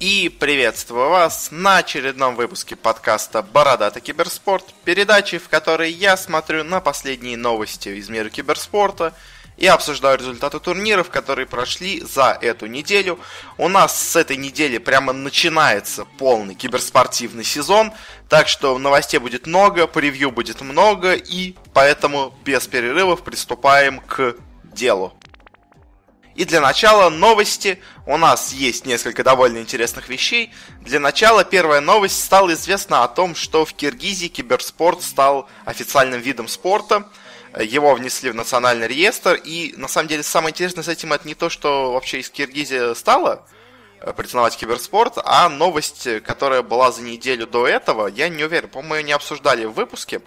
И приветствую вас на очередном выпуске подкаста «Бородатый киберспорт», передачи, в которой я смотрю на последние новости из мира киберспорта и обсуждаю результаты турниров, которые прошли за эту неделю. У нас с этой недели прямо начинается полный киберспортивный сезон, так что новостей будет много, превью будет много, и поэтому без перерывов приступаем к делу. И для начала новости. У нас есть несколько довольно интересных вещей. Для начала первая новость. Стало известно о том, что в Киргизии киберспорт стал официальным видом спорта. Его внесли в национальный реестр. И на самом деле самое интересное с этим это не то, что вообще из Киргизии стало э, признавать киберспорт, а новость, которая была за неделю до этого, я не уверен, по-моему, не обсуждали в выпуске.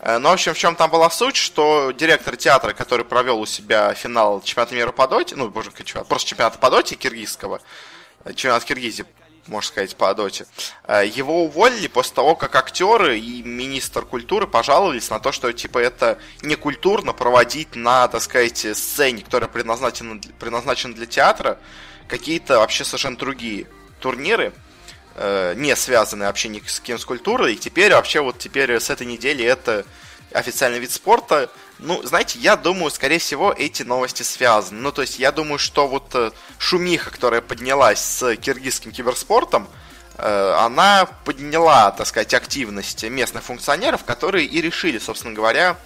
Э, ну, в общем, в чем там была суть, что директор театра, который провел у себя финал чемпионата мира по доте, ну, боже, просто чемпионата по доте киргизского, э, чемпионат Киргизии, можно сказать, по доте, э, его уволили после того, как актеры и министр культуры пожаловались на то, что, типа, это некультурно проводить на, так сказать, сцене, которая предназначена, предназначена для театра, какие-то вообще совершенно другие турниры, э, не связаны вообще ни с кем с культурой. И теперь вообще вот теперь с этой недели это официальный вид спорта. Ну, знаете, я думаю, скорее всего, эти новости связаны. Ну, то есть, я думаю, что вот э, шумиха, которая поднялась с киргизским киберспортом, э, она подняла, так сказать, активность местных функционеров, которые и решили, собственно говоря,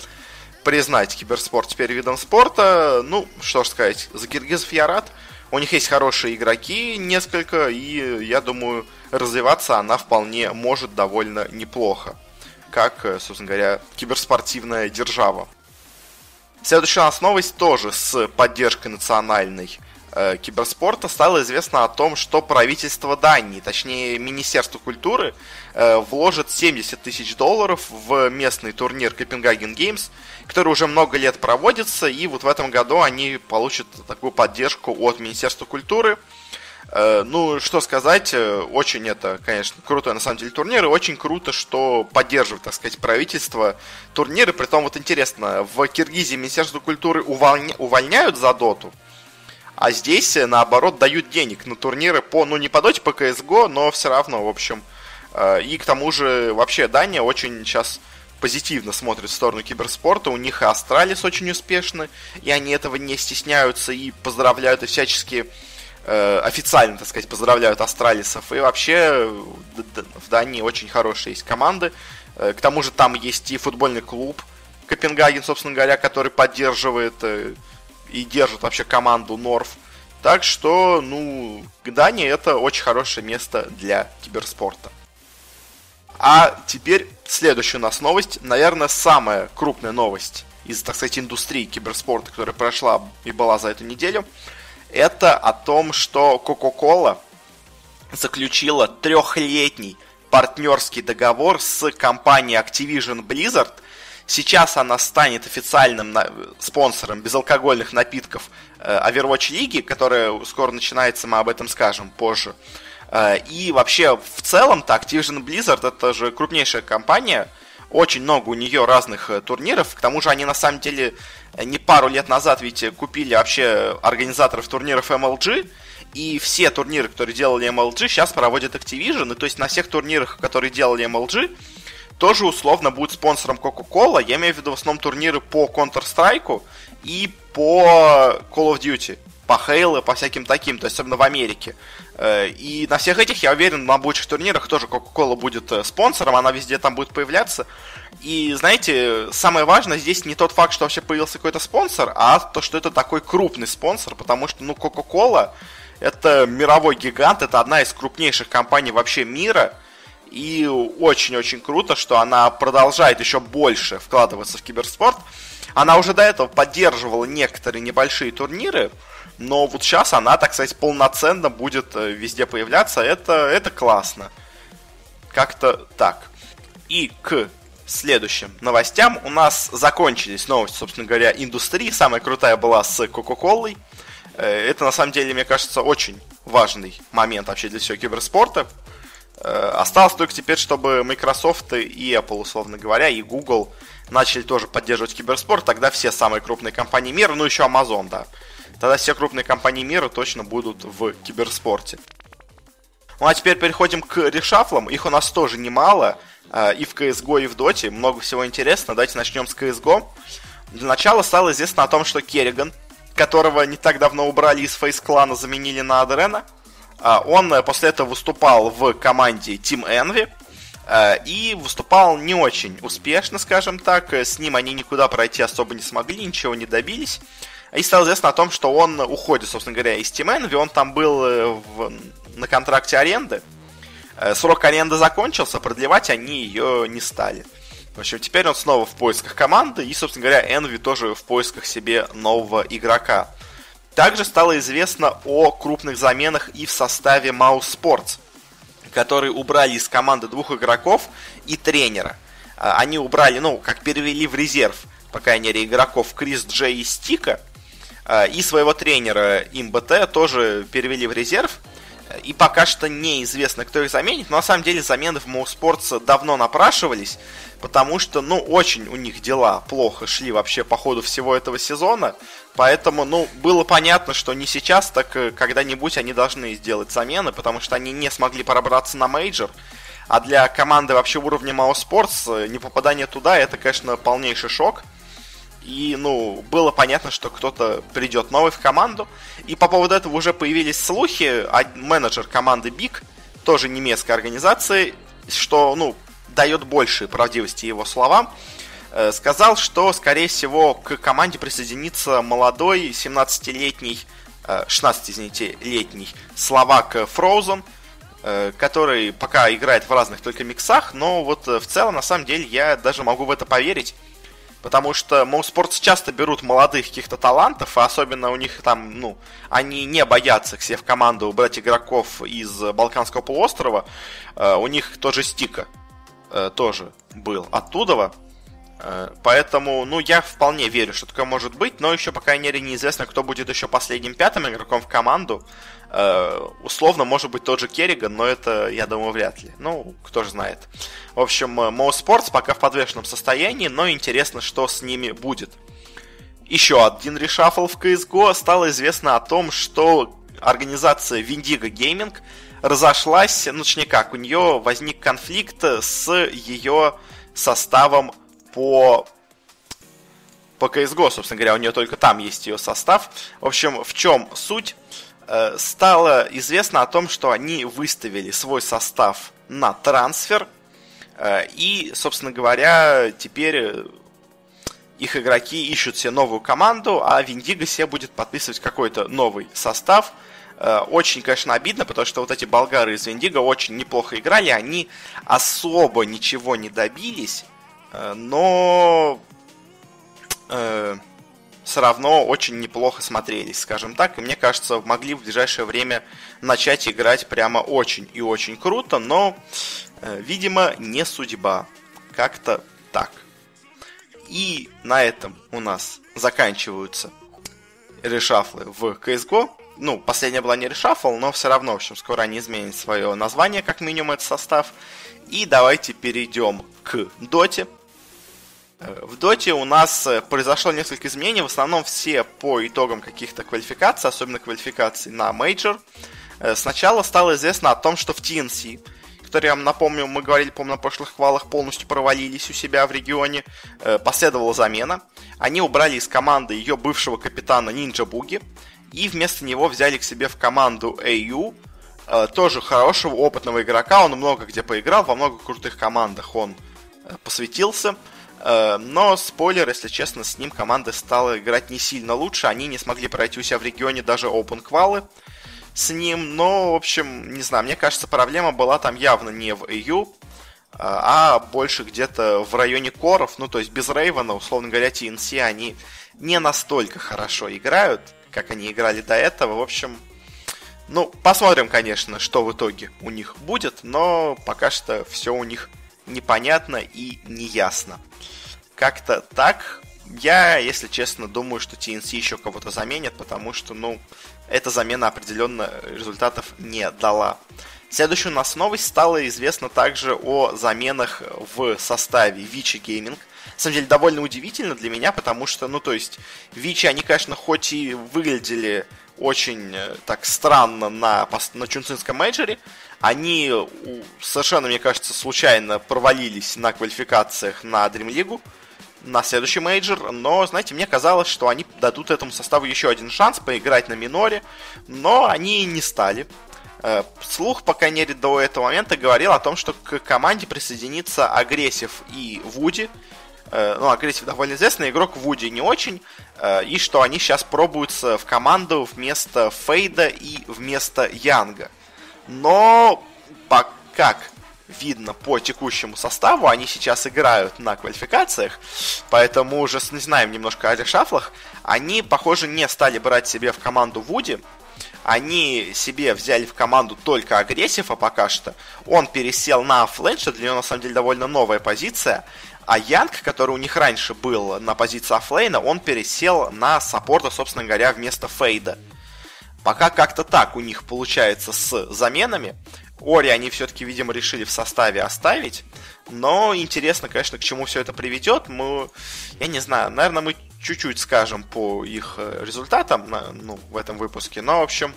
признать киберспорт теперь видом спорта. Ну, что ж сказать, за киргизов я рад. У них есть хорошие игроки, несколько, и я думаю, развиваться она вполне может довольно неплохо. Как, э, собственно говоря, киберспортивная держава. Следующая у нас новость тоже с поддержкой национальной киберспорта стало известно о том, что правительство Дании, точнее Министерство культуры, э, вложит 70 тысяч долларов в местный турнир Копенгаген Геймс, который уже много лет проводится, и вот в этом году они получат такую поддержку от Министерства культуры. Э, ну, что сказать, э, очень это, конечно, крутой на самом деле турнир, и очень круто, что поддерживает, так сказать, правительство турниры. Притом, вот интересно, в Киргизии Министерство культуры увольня... увольняют за доту, а здесь, э, наоборот, дают денег на турниры по, ну, не по доте, по CSGO, но все равно, в общем. И к тому же, вообще, Дания очень сейчас позитивно смотрит в сторону киберспорта. У них и Astralis очень успешны, и они этого не стесняются и поздравляют и всячески э, официально, так сказать, поздравляют Астралисов. И вообще в Дании очень хорошие есть команды. Э, к тому же там есть и футбольный клуб Копенгаген, собственно говоря, который поддерживает э, и держит вообще команду Норф. Так что, ну, Дания это очень хорошее место для киберспорта. А теперь следующая у нас новость. Наверное, самая крупная новость из, так сказать, индустрии киберспорта, которая прошла и была за эту неделю. Это о том, что Coca-Cola заключила трехлетний партнерский договор с компанией Activision Blizzard. Сейчас она станет официальным спонсором безалкогольных напитков э, Overwatch лиги, которая скоро начинается, мы об этом скажем позже. Э, и вообще, в целом-то Activision Blizzard это же крупнейшая компания, очень много у нее разных э, турниров, к тому же они на самом деле не пару лет назад ведь купили вообще организаторов турниров MLG, и все турниры, которые делали MLG, сейчас проводят Activision, и то есть на всех турнирах, которые делали MLG, тоже условно будет спонсором Coca-Cola, я имею в виду в основном турниры по Counter-Strike и по Call of Duty по Хейлу, по всяким таким, то есть особенно в Америке. Э, и на всех этих, я уверен, на обоих турнирах тоже Coca-Cola будет э, спонсором, она везде там будет появляться. И, знаете, самое важное здесь не тот факт, что вообще появился какой-то спонсор, а то, что это такой крупный спонсор, потому что, ну, Coca-Cola это мировой гигант, это одна из крупнейших компаний вообще мира, и очень-очень круто, что она продолжает еще больше вкладываться в киберспорт. Она уже до этого поддерживала некоторые небольшие турниры, но вот сейчас она, так сказать, полноценно будет э, везде появляться, это, это классно. Как-то так. И к следующим новостям у нас закончились новости, собственно говоря, индустрии. Самая крутая была с Кока-Колой. Э, это, на самом деле, мне кажется, очень важный момент вообще для всего киберспорта. Э, осталось только теперь, чтобы Microsoft и Apple, условно говоря, и Google начали тоже поддерживать киберспорт. Тогда все самые крупные компании мира, ну еще Amazon, да, Тогда все крупные компании мира точно будут в киберспорте. Ну а теперь переходим к решафлам. Их у нас тоже немало. Э, и в CSGO, и в Доте. Много всего интересного. Давайте начнем с CSGO. Для начала стало известно о том, что Керриган, которого не так давно убрали из фейс-клана, заменили на Адрена, э, он после этого выступал в команде Team Envy. И выступал не очень успешно, скажем так. С ним они никуда пройти особо не смогли, ничего не добились. И стало известно о том, что он уходит, собственно говоря, из Team Envy. Он там был в на контракте аренды. Э, срок аренды закончился, продлевать они ее не стали. В общем, теперь он снова в поисках команды, и, собственно говоря, Энви тоже в поисках себе нового игрока. Также стало известно о крупных заменах и в составе Mouse Sports, которые убрали из команды двух игроков и тренера. Э, они убрали, ну, как перевели в резерв, по крайней мере, игроков Крис Джей и Стика, э, и своего тренера imbt тоже перевели в резерв – и пока что неизвестно, кто их заменит. Но на самом деле замены в Mouse давно напрашивались, потому что, ну, очень у них дела плохо шли вообще по ходу всего этого сезона. Поэтому, ну, было понятно, что не сейчас, так э, когда-нибудь они должны сделать замены, потому что они не смогли пробраться на мейджор. А для команды вообще уровня Mouse Sports э, не попадание туда, это, конечно, полнейший шок. И, ну, было понятно, что кто-то придет новый в команду. И по поводу этого уже появились слухи. А менеджер команды Big, тоже немецкой организации, что, ну, дает больше правдивости его словам, э, сказал, что, скорее всего, к команде присоединится молодой 17-летний, 16, э, извините, летний словак Frozen, э, который пока играет в разных только миксах, но вот в целом, на самом деле, я даже могу в это поверить. Потому что Моуспортс часто берут молодых каких-то талантов, а особенно у них там, ну, они не боятся к себе в команду брать игроков из Балканского полуострова. У них тоже Стика uh, тоже был оттуда. Uh, поэтому, ну, я вполне верю, что такое может быть, но еще, по крайней мере, неизвестно, кто будет еще последним пятым игроком в команду. Э, условно, может быть, тот же Керриган, но это, я думаю, вряд ли. Ну, кто же знает. В общем, Mo э, Sports пока в подвешенном состоянии, но интересно, что с ними будет. Еще один решафл в CSGO. Стало известно о том, что организация Vindigo Gaming разошлась, ну, точнее как, у нее возник конфликт с ее составом по по CSGO, собственно говоря, у нее только там есть ее состав. В общем, в чем суть? Э, стало известно о том, что они выставили свой состав на трансфер. Э, и, собственно говоря, теперь их игроки ищут себе новую команду, а Виндиго себе будет подписывать какой-то новый состав. Э, очень, конечно, обидно, потому что вот эти болгары из Виндиго очень неплохо играли, они особо ничего не добились, но все равно очень неплохо смотрелись, скажем так. И мне кажется, могли в ближайшее время начать играть прямо очень и очень круто, но, э, видимо, не судьба. Как-то так. И на этом у нас заканчиваются reshuffle ы в CSGO. Ну, последняя была не reshuffle, но все равно, в общем, скоро они изменят свое название, как минимум, этот состав. И давайте перейдем к Доте. Э, в доте у нас э, произошло несколько изменений, в основном все по итогам каких-то квалификаций, особенно квалификаций на мейджор. Э, сначала стало известно о том, что в TNC, которые, я вам напомню, мы говорили, по-моему, на прошлых хвалах, полностью провалились у себя в регионе, последовала замена. Они убрали из команды ее бывшего капитана Нинджа Буги, и вместо него взяли к себе в команду AU, тоже хорошего, опытного игрока, он много где поиграл, во много крутых командах он посвятился – Э, но, спойлер, если честно, с ним команда стала играть не сильно лучше. Они не смогли пройти у себя в регионе даже open квалы с ним. Но, в общем, не знаю, мне кажется, проблема была там явно не в EU, а больше где-то в районе коров. Ну, то есть без Рейвена, условно говоря, TNC, они не настолько хорошо играют, как они играли до этого. В общем, ну, посмотрим, конечно, что в итоге у них будет, но пока что все у них непонятно и неясно. Как-то так. Я, если честно, думаю, что TNC еще кого-то заменят, потому что, ну, эта замена определенно результатов не дала. Следующая у нас новость стала известна также о заменах в составе Vici Gaming. На самом деле, довольно удивительно для меня, потому что, ну, то есть, Vici, они, конечно, хоть и выглядели очень э, так странно на, на Чунцинском мейджоре. Они совершенно, мне кажется, случайно провалились на квалификациях на Dream League на следующий мейджор, но, знаете, мне казалось, что они дадут этому составу еще один шанс поиграть на миноре, но они не стали. Э, слух, по крайней мере, до этого момента говорил о том, что к команде присоединится Агрессив и Вуди. Э, ну, Агрессив довольно известный игрок, Вуди не очень. Э, и что они сейчас пробуются в команду вместо Фейда и вместо Янга. Но, как видно по текущему составу, они сейчас играют на квалификациях, поэтому уже не знаем немножко о решафлах. Они, похоже, не стали брать себе в команду Вуди, они себе взяли в команду только агрессива пока что. Он пересел на оффлейн, что для него на самом деле довольно новая позиция. А Янг, который у них раньше был на позиции оффлейна, он пересел на саппорта, собственно говоря, вместо Фейда. Пока как-то так у них получается с заменами. Ори они все-таки, видимо, решили в составе оставить. Но интересно, конечно, к чему все это приведет. Мы, я не знаю, наверное, мы чуть-чуть скажем по их э, результатам ну, в этом выпуске. Но, в общем,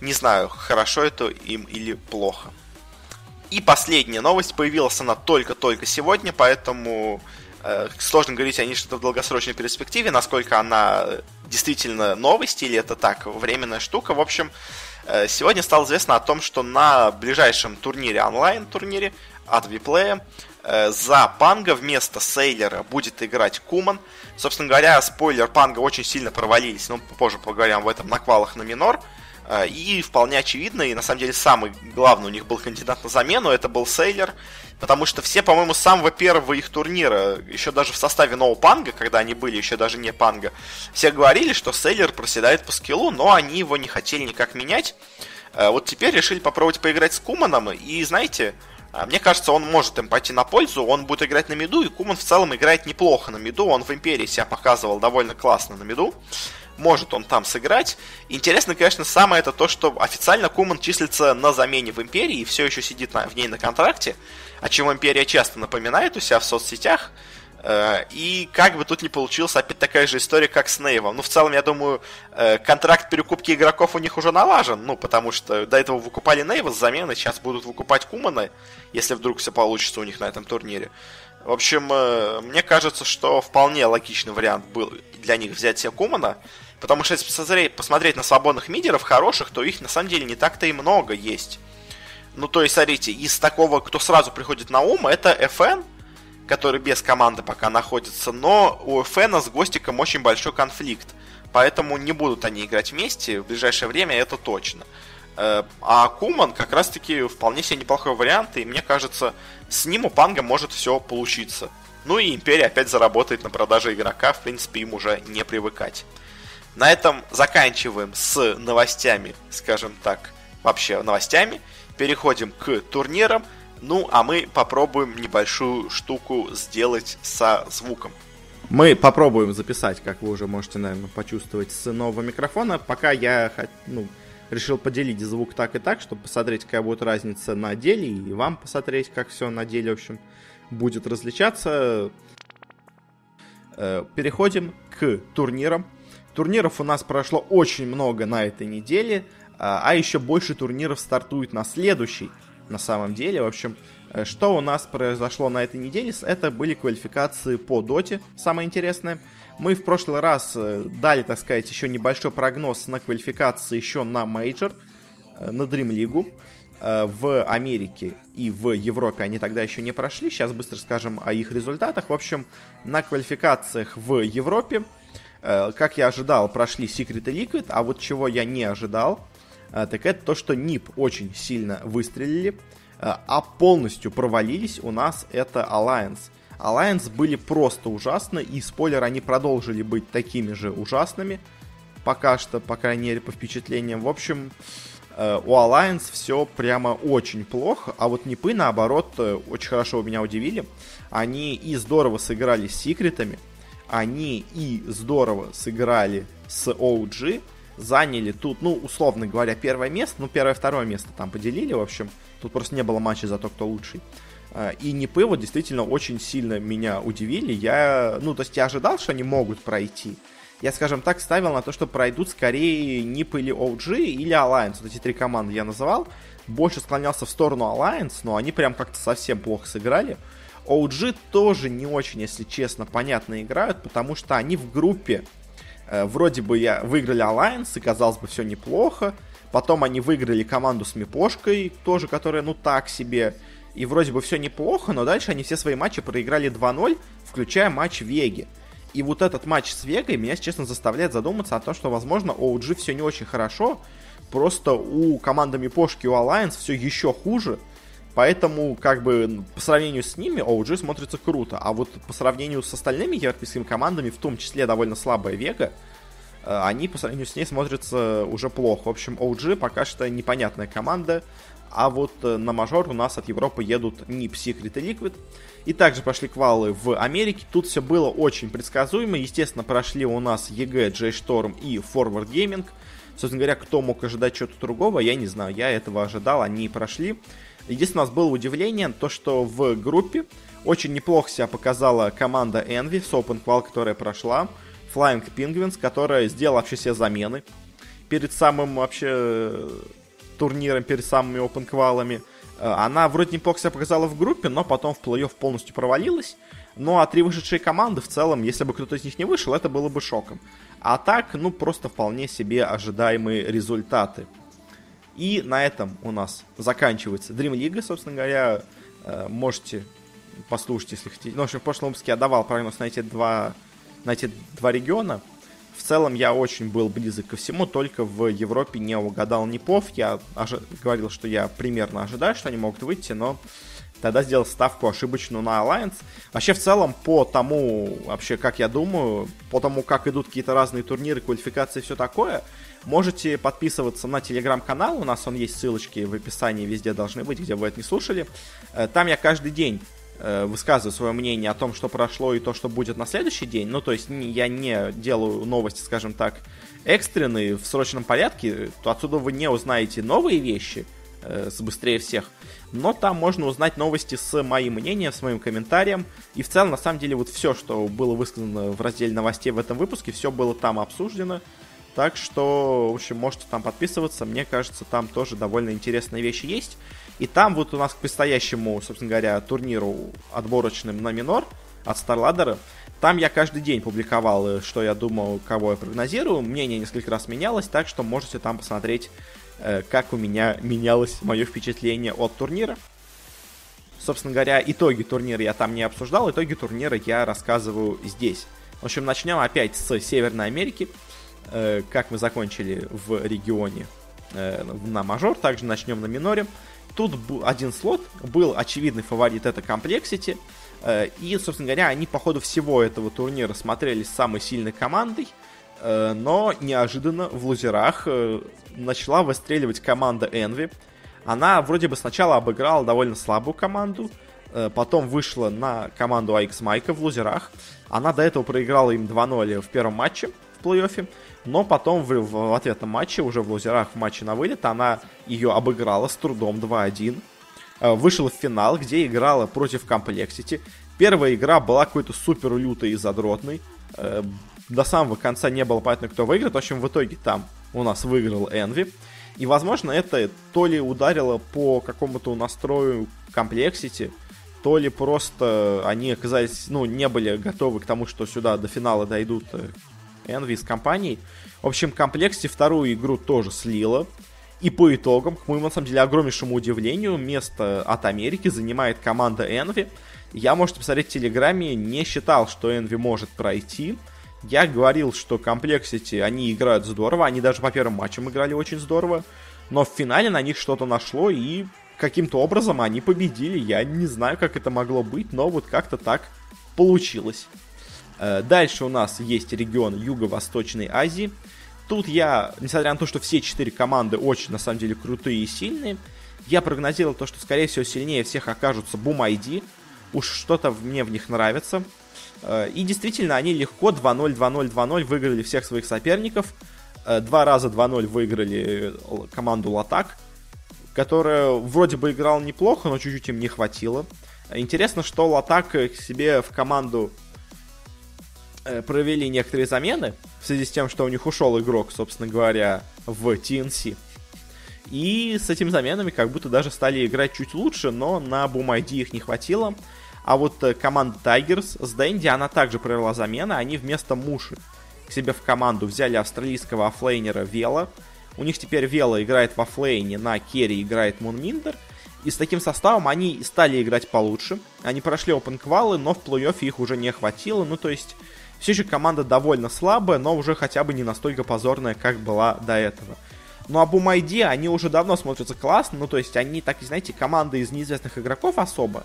не знаю, хорошо это им или плохо. И последняя новость, появилась она только-только сегодня, поэтому э, сложно говорить о ней что-то в долгосрочной перспективе, насколько она действительно новость или это так, временная штука. В общем, э, сегодня стало известно о том, что на ближайшем турнире, онлайн-турнире от Виплея, э, за Панга вместо Сейлера будет играть Куман. Собственно говоря, спойлер, Панга очень сильно провалились, но попозже поговорим об этом на квалах на минор. Э, и вполне очевидно, и на самом деле самый главный у них был кандидат на замену, это был Сейлер, потому что все, по-моему, с самого первого их турнира, еще даже в составе Ноу Панга, когда они были еще даже не Панга, все говорили, что Сейлер проседает по скиллу, но они его не хотели никак менять. Э, вот теперь решили попробовать поиграть с Куманом, и знаете, мне кажется, он может им пойти на пользу, он будет играть на миду, и Куман в целом играет неплохо на миду, он в Империи себя показывал довольно классно на миду может он там сыграть. Интересно, конечно, самое это то, что официально Куман числится на замене в Империи и все еще сидит на, в ней на контракте, о чем Империя часто напоминает у себя в соцсетях. Э, и как бы тут не получилась опять такая же история, как с Нейвом. Ну, в целом, я думаю, э, контракт перекупки игроков у них уже налажен, ну, потому что до этого выкупали Нейва с замены, сейчас будут выкупать Кумана, если вдруг все получится у них на этом турнире. В общем, э, мне кажется, что вполне логичный вариант был для них взять себе Кумана, Потому что если посмотреть на свободных мидеров хороших, то их на самом деле не так-то и много есть. Ну, то есть, смотрите, из такого, кто сразу приходит на ум, это FN, который без команды пока находится, но у FN с Гостиком очень большой конфликт. Поэтому не будут они играть вместе в ближайшее время, это точно. Э, а Куман как раз-таки вполне себе неплохой вариант, и мне кажется, с ним у Панга может все получиться. Ну и Империя опять заработает на продаже игрока, в принципе, им уже не привыкать. На этом заканчиваем с новостями, скажем так, вообще новостями. Переходим к турнирам. Ну, а мы попробуем небольшую штуку сделать со звуком. Мы попробуем записать, как вы уже можете, наверное, почувствовать с нового микрофона. Пока я ну, решил поделить звук так и так, чтобы посмотреть, какая будет разница на деле, и вам посмотреть, как все на деле, в общем, будет различаться. Э, переходим к турнирам. Турниров у нас прошло очень много на этой неделе, а, а еще больше турниров стартует на следующий, на самом деле. В общем, э, что у нас произошло на этой неделе? Это были квалификации по доте, самое интересное. Мы в прошлый раз э, дали, так сказать, еще небольшой прогноз на квалификации еще на мейджор, э, на Dream League. В Америке и в Европе они тогда еще не прошли. Сейчас быстро скажем о их результатах. В общем, на квалификациях в Европе как я ожидал, прошли Secret и Liquid, а вот чего я не ожидал, так это то, что NIP очень сильно выстрелили, э, а полностью провалились у нас это Alliance. Alliance были просто ужасны, и спойлер, они продолжили быть такими же ужасными, пока что, по крайней мере, по впечатлениям. В общем, у Alliance все прямо очень плохо, а вот Нипы, наоборот, очень хорошо меня удивили. Они и здорово сыграли с секретами, они и здорово сыграли с OG, заняли тут, ну, условно говоря, первое место, ну, первое-второе место там поделили, в общем, тут просто не было матча за то, кто лучший. А, и Нипы вот действительно очень сильно меня удивили. Я, ну, то есть я ожидал, что они могут пройти. я, скажем так, ставил на то, что пройдут скорее NIP или OG или Alliance. Вот эти три команды я называл. Больше склонялся в сторону Alliance, но они прям как-то совсем плохо сыграли. OG тоже не очень, если честно, понятно играют, потому что они в группе вроде бы я выиграли Alliance, и казалось бы все неплохо. Потом они выиграли команду с Мипошкой, тоже, которая, ну, так себе. И вроде бы все неплохо, но дальше они все свои матчи проиграли 2-0, включая матч Веги. И вот этот матч с Вегой меня, честно, заставляет задуматься о том, что, возможно, OG все не очень хорошо. Просто у команды Мипошки, у Alliance все еще хуже. Поэтому, как бы, по сравнению с ними, OG смотрится круто. А вот по сравнению с остальными европейскими командами, в том числе довольно слабая Вега, э, они по сравнению с ней смотрятся уже плохо. В общем, OG пока что непонятная команда. А вот э, на мажор у нас от Европы едут NIP, Secret и Liquid. И также прошли квалы в Америке. Тут все было очень предсказуемо. Естественно, прошли у нас EG, J-Storm и Forward Gaming. Собственно говоря, кто мог ожидать чего-то другого, я не знаю. Я этого ожидал, они прошли. Единственное, у нас было удивление, то что в группе очень неплохо себя показала команда Envy с Open Qual, которая прошла. Flying Penguins, которая сделала вообще все замены перед самым вообще турниром, перед самыми Open Qual'ами. Э, она вроде неплохо себя показала в группе, но потом в плей-офф полностью провалилась. Ну а три вышедшие команды в целом, если бы кто-то из них не вышел, это было бы шоком. А так, ну просто вполне себе ожидаемые результаты. И на этом у нас заканчивается Dream League, собственно говоря. Э, можете послушать, если хотите. Ну, в общем, в прошлом выпуске я давал прогноз на эти два, на эти два региона. В целом я очень был близок ко всему, только в Европе не угадал Непов. Я ожи- говорил, что я примерно ожидаю, что они могут выйти, но тогда сделал ставку ошибочную на Alliance. Вообще, в целом, по тому, вообще, как я думаю, по тому, как идут какие-то разные турниры, квалификации и все такое, Можете подписываться на телеграм-канал, у нас он есть, ссылочки в описании везде должны быть, где вы это не слушали. Э, там я каждый день э, высказываю свое мнение о том, что прошло и то, что будет на следующий день. Ну, то есть я не делаю новости, скажем так, экстренные, в срочном порядке, то отсюда вы не узнаете новые вещи э, с быстрее всех. Но там можно узнать новости с моим мнением, с моим комментарием. И в целом, на самом деле, вот все, что было высказано в разделе новостей в этом выпуске, все было там обсуждено. Так что, в общем, можете там подписываться. Мне кажется, там тоже довольно интересные вещи есть. И там вот у нас к предстоящему, собственно говоря, турниру отборочным на минор от StarLadder, там я каждый день публиковал, э, что я думал, кого я прогнозирую. Мнение несколько раз менялось, так что можете там посмотреть, как у меня менялось мое впечатление от турнира. Собственно говоря, итоги турнира я там не обсуждал, итоги турнира я рассказываю здесь. В общем, начнем опять с Северной Америки. Э, как мы закончили в регионе э, на мажор, также начнем на миноре. Тут один слот, был очевидный фаворит, это Complexity. Э, и, собственно говоря, они по ходу всего этого турнира смотрелись самой сильной командой. Но неожиданно в лузерах начала выстреливать команда Envy. Она вроде бы сначала обыграла довольно слабую команду, потом вышла на команду AX Майка в лузерах. Она до этого проиграла им 2-0 в первом матче в плей-оффе. Но потом в, в ответном матче, уже в лузерах в матче на вылет, она ее обыграла с трудом 2-1. Э, вышла в финал, где играла против Complexity. Первая игра была какой-то супер лютой и задротной. Э, до самого конца не было понятно, кто выиграет. В общем, в итоге там у нас выиграл Envy. И, возможно, это то ли ударило по какому-то настрою Complexity, то ли просто они оказались, ну, не были готовы к тому, что сюда до финала дойдут э, Envy с компанией. В общем, комплекте вторую игру тоже слила. И по итогам, к моему, на самом деле, огромнейшему удивлению, место от Америки занимает команда Envy. Я, можете посмотреть в Телеграме, не считал, что Envy может пройти. Я говорил, что Complexity, они играют здорово, они даже по первым матчам играли очень здорово. Но в финале на них что-то нашло, и каким-то образом они победили. Я не знаю, как это могло быть, но вот как-то так получилось. Э, дальше у нас есть регион Юго-Восточной Азии. Тут я, несмотря на то, что все четыре команды очень, на самом деле, крутые и сильные, я прогнозировал то, что, скорее всего, сильнее всех окажутся ID. Уж что-то мне в них нравится. Э, и действительно, они легко 2-0, 2-0, 2-0 выиграли всех своих соперников. Э, два раза 2-0 выиграли команду Латак, которая вроде бы играла неплохо, но чуть-чуть им не хватило. Интересно, что Lotac к себе в команду э, провели некоторые замены в связи с тем, что у них ушел игрок, собственно говоря, в TNC. И с этими заменами как будто даже стали играть чуть лучше, но на BOOM ID их не хватило. А вот э, команда Tigers с Дэнди, она также провела замены. Они вместо Муши к себе в команду взяли австралийского оффлейнера Вела. У них теперь Вела играет в оффлейне, на керри играет MoonMeander. И с таким составом они стали играть получше. Они прошли open квалы, но в плей-оффе их уже не хватило. Ну, то есть, все еще команда довольно слабая, но уже хотя бы не настолько позорная, как была до этого. Ну, а Бумайди, они уже давно смотрятся классно. Ну, то есть, они, так знаете, команда из неизвестных игроков особо.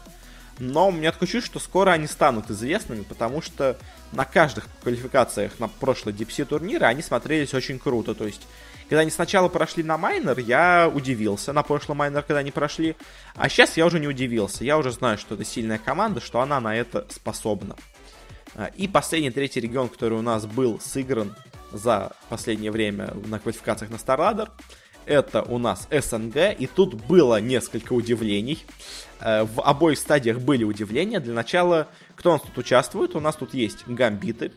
Но у меня такое чувство, что скоро они станут известными, потому что на каждых квалификациях на прошлой DPC турниры они смотрелись очень круто. То есть, когда они сначала прошли на майнер, я удивился на прошлый майнер, когда они прошли. А сейчас я уже не удивился. Я уже знаю, что это сильная команда, что она на это способна. А, и последний третий регион, который у нас был сыгран за последнее время на квалификациях на StarLadder, это у нас СНГ, и тут было несколько удивлений. Э, в обоих стадиях были удивления. Для начала, кто у нас тут участвует? У нас тут есть гамбиты,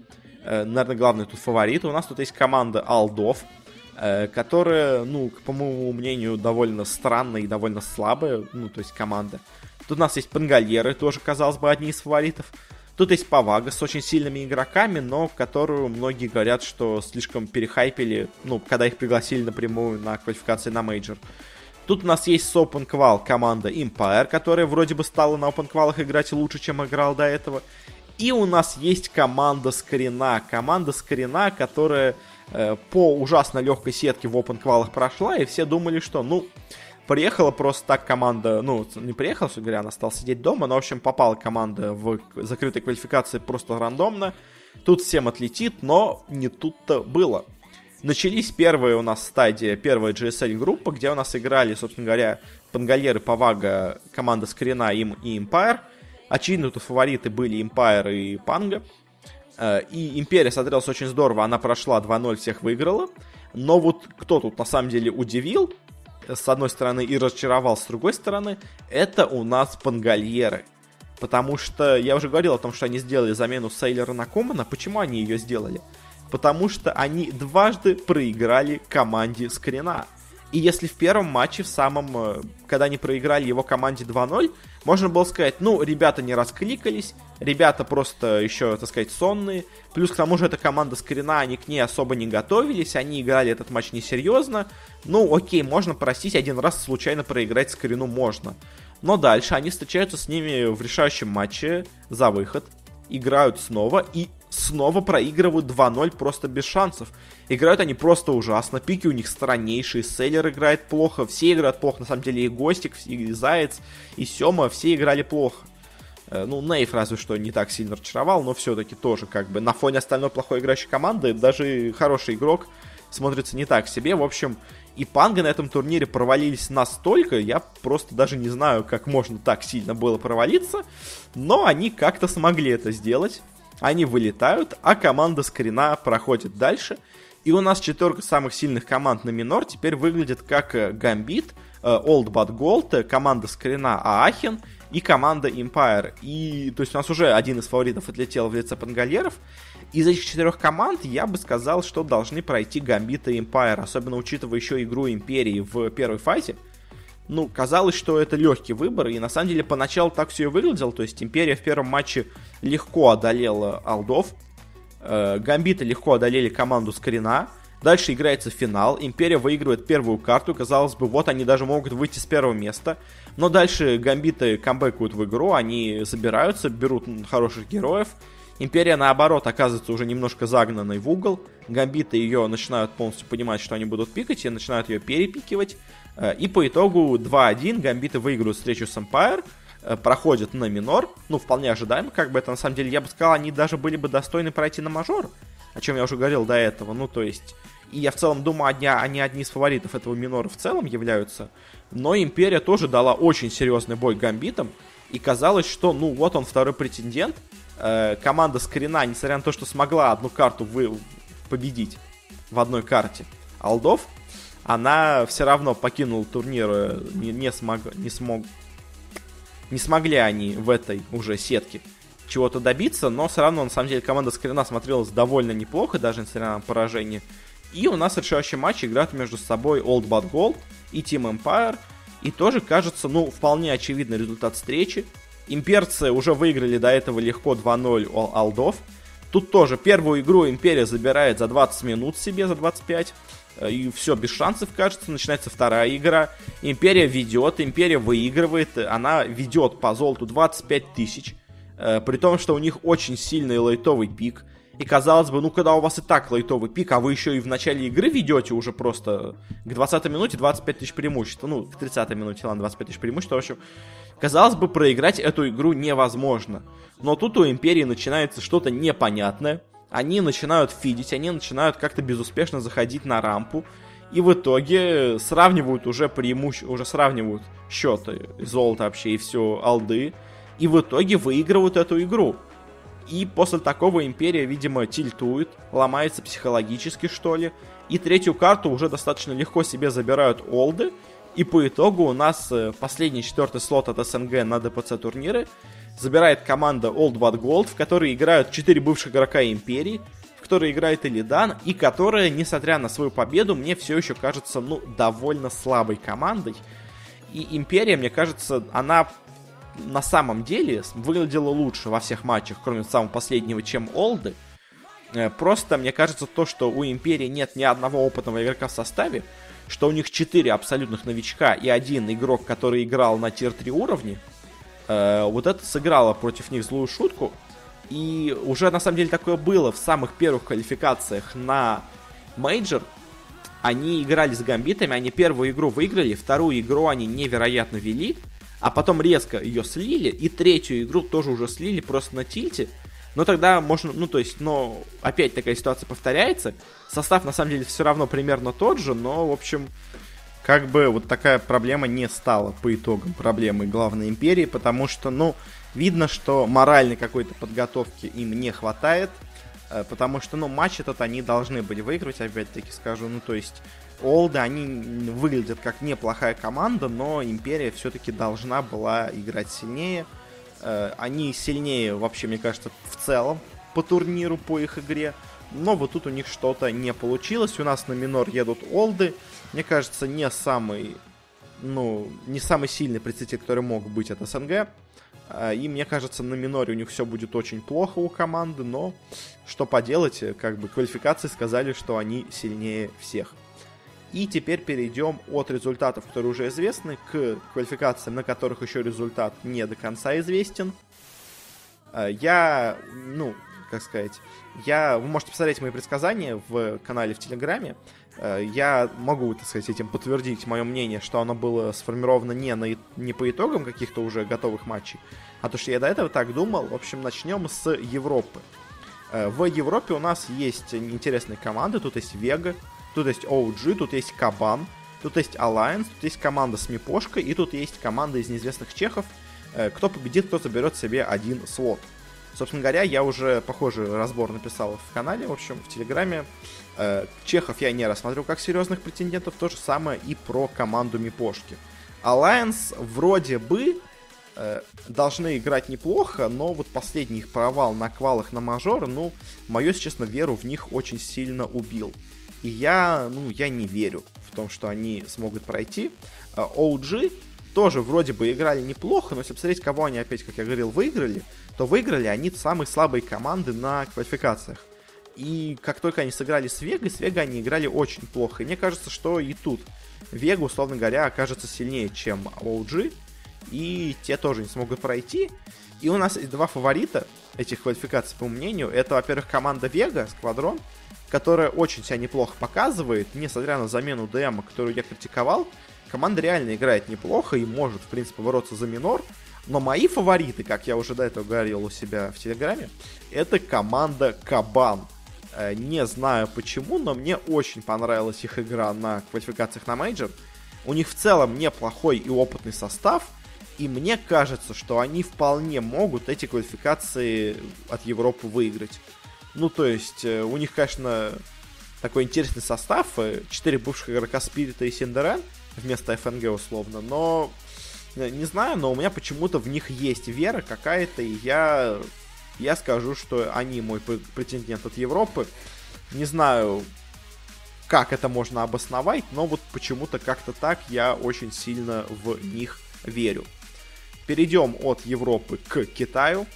э, наверное, главный тут фаворит. У нас тут есть команда Алдов, э, которая, ну, по моему мнению, довольно странная и довольно слабая, ну, то есть команда. Тут у нас есть Пангольеры, тоже, казалось бы, одни из фаворитов. Тут есть Павага с очень сильными игроками, но которую многие говорят, что слишком перехайпили, ну, когда их пригласили напрямую на квалификации на мейджор. Тут у нас есть с Open Qual команда Empire, которая вроде бы стала на Open Qual играть лучше, чем играл до этого. И у нас есть команда Скорина. Команда Скорина, которая э, по ужасно легкой сетке в Open Qual прошла, и все думали, что, ну, Приехала просто так команда, ну, не приехала, все говоря, она стала сидеть дома, но, в общем, попала команда в закрытой квалификации просто рандомно. Тут всем отлетит, но не тут-то было. Начались первые у нас стадии, первая GSL-группа, где у нас играли, собственно говоря, Пангальеры, Павага, команда Скрина им и Empire. Очевидно, тут фавориты были Empire и Панга. Э, и Империя смотрелась очень здорово, она прошла 2-0, всех выиграла. Но вот кто тут на самом деле удивил, с одной стороны, и разочаровал с другой стороны, это у нас Пангальеры. Потому что я уже говорил о том, что они сделали замену Сейлера на Комана. Почему они ее сделали? Потому что они дважды проиграли команде Скрина. И если в первом матче, в самом, э, когда они проиграли его команде 2-0, можно было сказать, ну, ребята не раскликались, ребята просто еще, так сказать, сонные. Плюс к тому же эта команда Скрина, они к ней особо не готовились, они играли этот матч несерьезно. Ну, окей, можно простить, один раз случайно проиграть Скрину можно. Но дальше они встречаются с ними в решающем матче за выход, играют снова и снова проигрывают 2-0 просто без шансов. Играют они просто ужасно, пики у них страннейшие, Селлер играет плохо, все играют плохо, на самом деле и Гостик, и Заяц, и Сема, все играли плохо. Э, ну, Нейв разве что не так сильно разочаровал, но все-таки тоже как бы на фоне остальной плохой играющей команды даже хороший игрок смотрится не так себе. В общем, и Панга на этом турнире провалились настолько, я просто даже не знаю, как можно так сильно было провалиться, но они как-то смогли это сделать. Они вылетают, а команда Скрина проходит дальше. И у нас четверка самых сильных команд на минор теперь выглядит как э, Гамбит, э, Old But Gold, э, команда Скрина Аахен и команда Empire. И, то есть у нас уже один из фаворитов отлетел в лице пангальеров. Из этих четырех команд я бы сказал, что должны пройти Гамбит и Empire, особенно учитывая еще игру Империи в первой фазе ну, казалось, что это легкий выбор, и на самом деле поначалу так все и выглядело, то есть Империя в первом матче легко одолела Алдов, Гамбиты легко одолели команду Скрина, дальше играется финал, Империя выигрывает первую карту, казалось бы, вот они даже могут выйти с первого места, но дальше Гамбиты камбэкают в игру, они забираются, берут хороших героев, Империя, наоборот, оказывается уже немножко загнанной в угол. Гамбиты ее начинают полностью понимать, что они будут пикать, и начинают ее перепикивать. Э, и по итогу 2-1 Гамбиты выигрывают встречу с Empire, э, проходят на минор, ну, вполне ожидаемо, как бы это на самом деле, я бы сказал, они даже были бы достойны пройти на мажор, о чем я уже говорил до этого, ну, то есть, и я в целом думаю, они, они одни из фаворитов этого минора в целом являются, но Империя тоже дала очень серьезный бой Гамбитам, и казалось, что, ну, вот он второй претендент, э, команда Скрина, несмотря на то, что смогла одну карту вы, победить в одной карте, Алдов, она все равно покинула турнир, э, не, не, смог, не смог, не смогли они в этой уже сетке чего-то добиться, но все равно, на самом деле, команда Скрина смотрелась довольно неплохо, даже несмотря на поражение. И у нас решающий матч играют между собой Old Bad Gold и Team Empire. И тоже кажется, ну, вполне очевидный результат встречи. Имперцы уже выиграли до этого легко 2-0 алдов. Тут тоже первую игру Империя забирает за 20 минут себе, за 25. Э, и все, без шансов, кажется. Начинается вторая игра. Империя ведет, Империя выигрывает. Она ведет по золоту 25 тысяч. Э, при том, что у них очень сильный лайтовый пик. И казалось бы, ну когда у вас и так лайтовый пик, а вы еще и в начале игры ведете уже просто к 20 минуте 25 тысяч преимущества. Ну, к 30 минуте, ладно, 25 тысяч преимущества. В общем, казалось бы, проиграть эту игру невозможно. Но тут у Империи начинается что-то непонятное. Они начинают фидить, они начинают как-то безуспешно заходить на рампу. И в итоге сравнивают уже преимущество, уже сравнивают счеты, золото вообще и все, алды. И в итоге выигрывают эту игру. И после такого Империя, видимо, тильтует, ломается психологически, что ли. И третью карту уже достаточно легко себе забирают Олды. И по итогу у нас э, последний четвертый слот от СНГ на ДПЦ турниры забирает команда Old Bad Gold, в которой играют четыре бывших игрока Империи, в которой играет Илидан, и которая, несмотря на свою победу, мне все еще кажется, ну, довольно слабой командой. И Империя, мне кажется, она на самом деле выглядела лучше во всех матчах, кроме самого последнего, чем Олды. Э, просто, мне кажется, то, что у Империи нет ни одного опытного игрока в составе, что у них 4 абсолютных новичка и один игрок, который играл на тир-3 уровне, вот это сыграло против них злую шутку. И уже на самом деле такое было в самых первых квалификациях на мейджор. Они играли с гамбитами, они первую игру выиграли, вторую игру они невероятно вели, а потом резко ее слили, и третью игру тоже уже слили просто на тильте. Но тогда можно, ну то есть, но опять такая ситуация повторяется. Состав на самом деле все равно примерно тот же, но в общем, как бы вот такая проблема не стала по итогам проблемы главной империи, потому что, ну, видно, что моральной какой-то подготовки им не хватает, э, потому что, ну, матч этот они должны были выиграть, опять-таки скажу, ну, то есть Олды, они выглядят как неплохая команда, но Империя все-таки должна была играть сильнее. Э, они сильнее, вообще, мне кажется, в целом по турниру, по их игре. Но вот тут у них что-то не получилось. У нас на минор едут Олды. Мне кажется, не самый, ну, не самый сильный представитель, который мог быть от СНГ. Э, и мне кажется, на миноре у них все будет очень плохо у команды, но что поделать, как бы квалификации сказали, что они сильнее всех. И теперь перейдем от результатов, которые уже известны, к квалификациям, на которых еще результат не до конца известен. Э, я, ну, как сказать, я, вы можете посмотреть мои предсказания в канале в Телеграме. Э, я могу, так сказать, этим подтвердить мое мнение, что оно было сформировано не, на, не по итогам каких-то уже готовых матчей, а то, что я до этого так думал. В общем, начнем с Европы. Э, в Европе у нас есть интересные команды. Тут есть Вега, Тут есть OG, тут есть Кабан, тут есть Alliance, тут есть команда с Мипошкой, и тут есть команда из неизвестных чехов. Э, кто победит, кто заберет себе один слот. Собственно говоря, я уже похожий разбор написал в канале, в общем, в Телеграме. Э, чехов я не рассмотрел как серьезных претендентов, то же самое и про команду Мипошки. Alliance вроде бы э, должны играть неплохо, но вот последний их провал на квалах на мажор, ну, мою, честно, веру в них очень сильно убил. И я, ну, я не верю в том, что они смогут пройти. OG а, тоже вроде бы играли неплохо, но если посмотреть, кого они опять, как я говорил, выиграли, то выиграли они самые слабые команды на квалификациях. И как только они сыграли с Вегой, с Вегой они играли очень плохо. И мне кажется, что и тут Вега, условно говоря, окажется сильнее, чем OG. И те тоже не смогут пройти. И у нас есть два фаворита этих квалификаций, по мнению. Это, во-первых, команда Вега, Сквадрон, которая очень себя неплохо показывает, несмотря на замену ДМ, которую я критиковал, команда реально играет неплохо и может, в принципе, бороться за минор. Но мои фавориты, как я уже до этого говорил у себя в Телеграме, это команда Кабан. Э, не знаю почему, но мне очень понравилась их игра на квалификациях на мейджор. У них в целом неплохой и опытный состав, и мне кажется, что они вполне могут эти квалификации от Европы выиграть. Ну, то есть, э, у них, конечно, такой интересный состав. Э, четыре бывших игрока Спирита и Синдерен вместо ФНГ условно. Но, э, не знаю, но у меня почему-то в них есть вера какая-то, и я я скажу, что они мой претендент от Европы. Не знаю, как это можно обосновать, но вот почему-то как-то так я очень сильно в них верю. Перейдем от Европы к Китаю.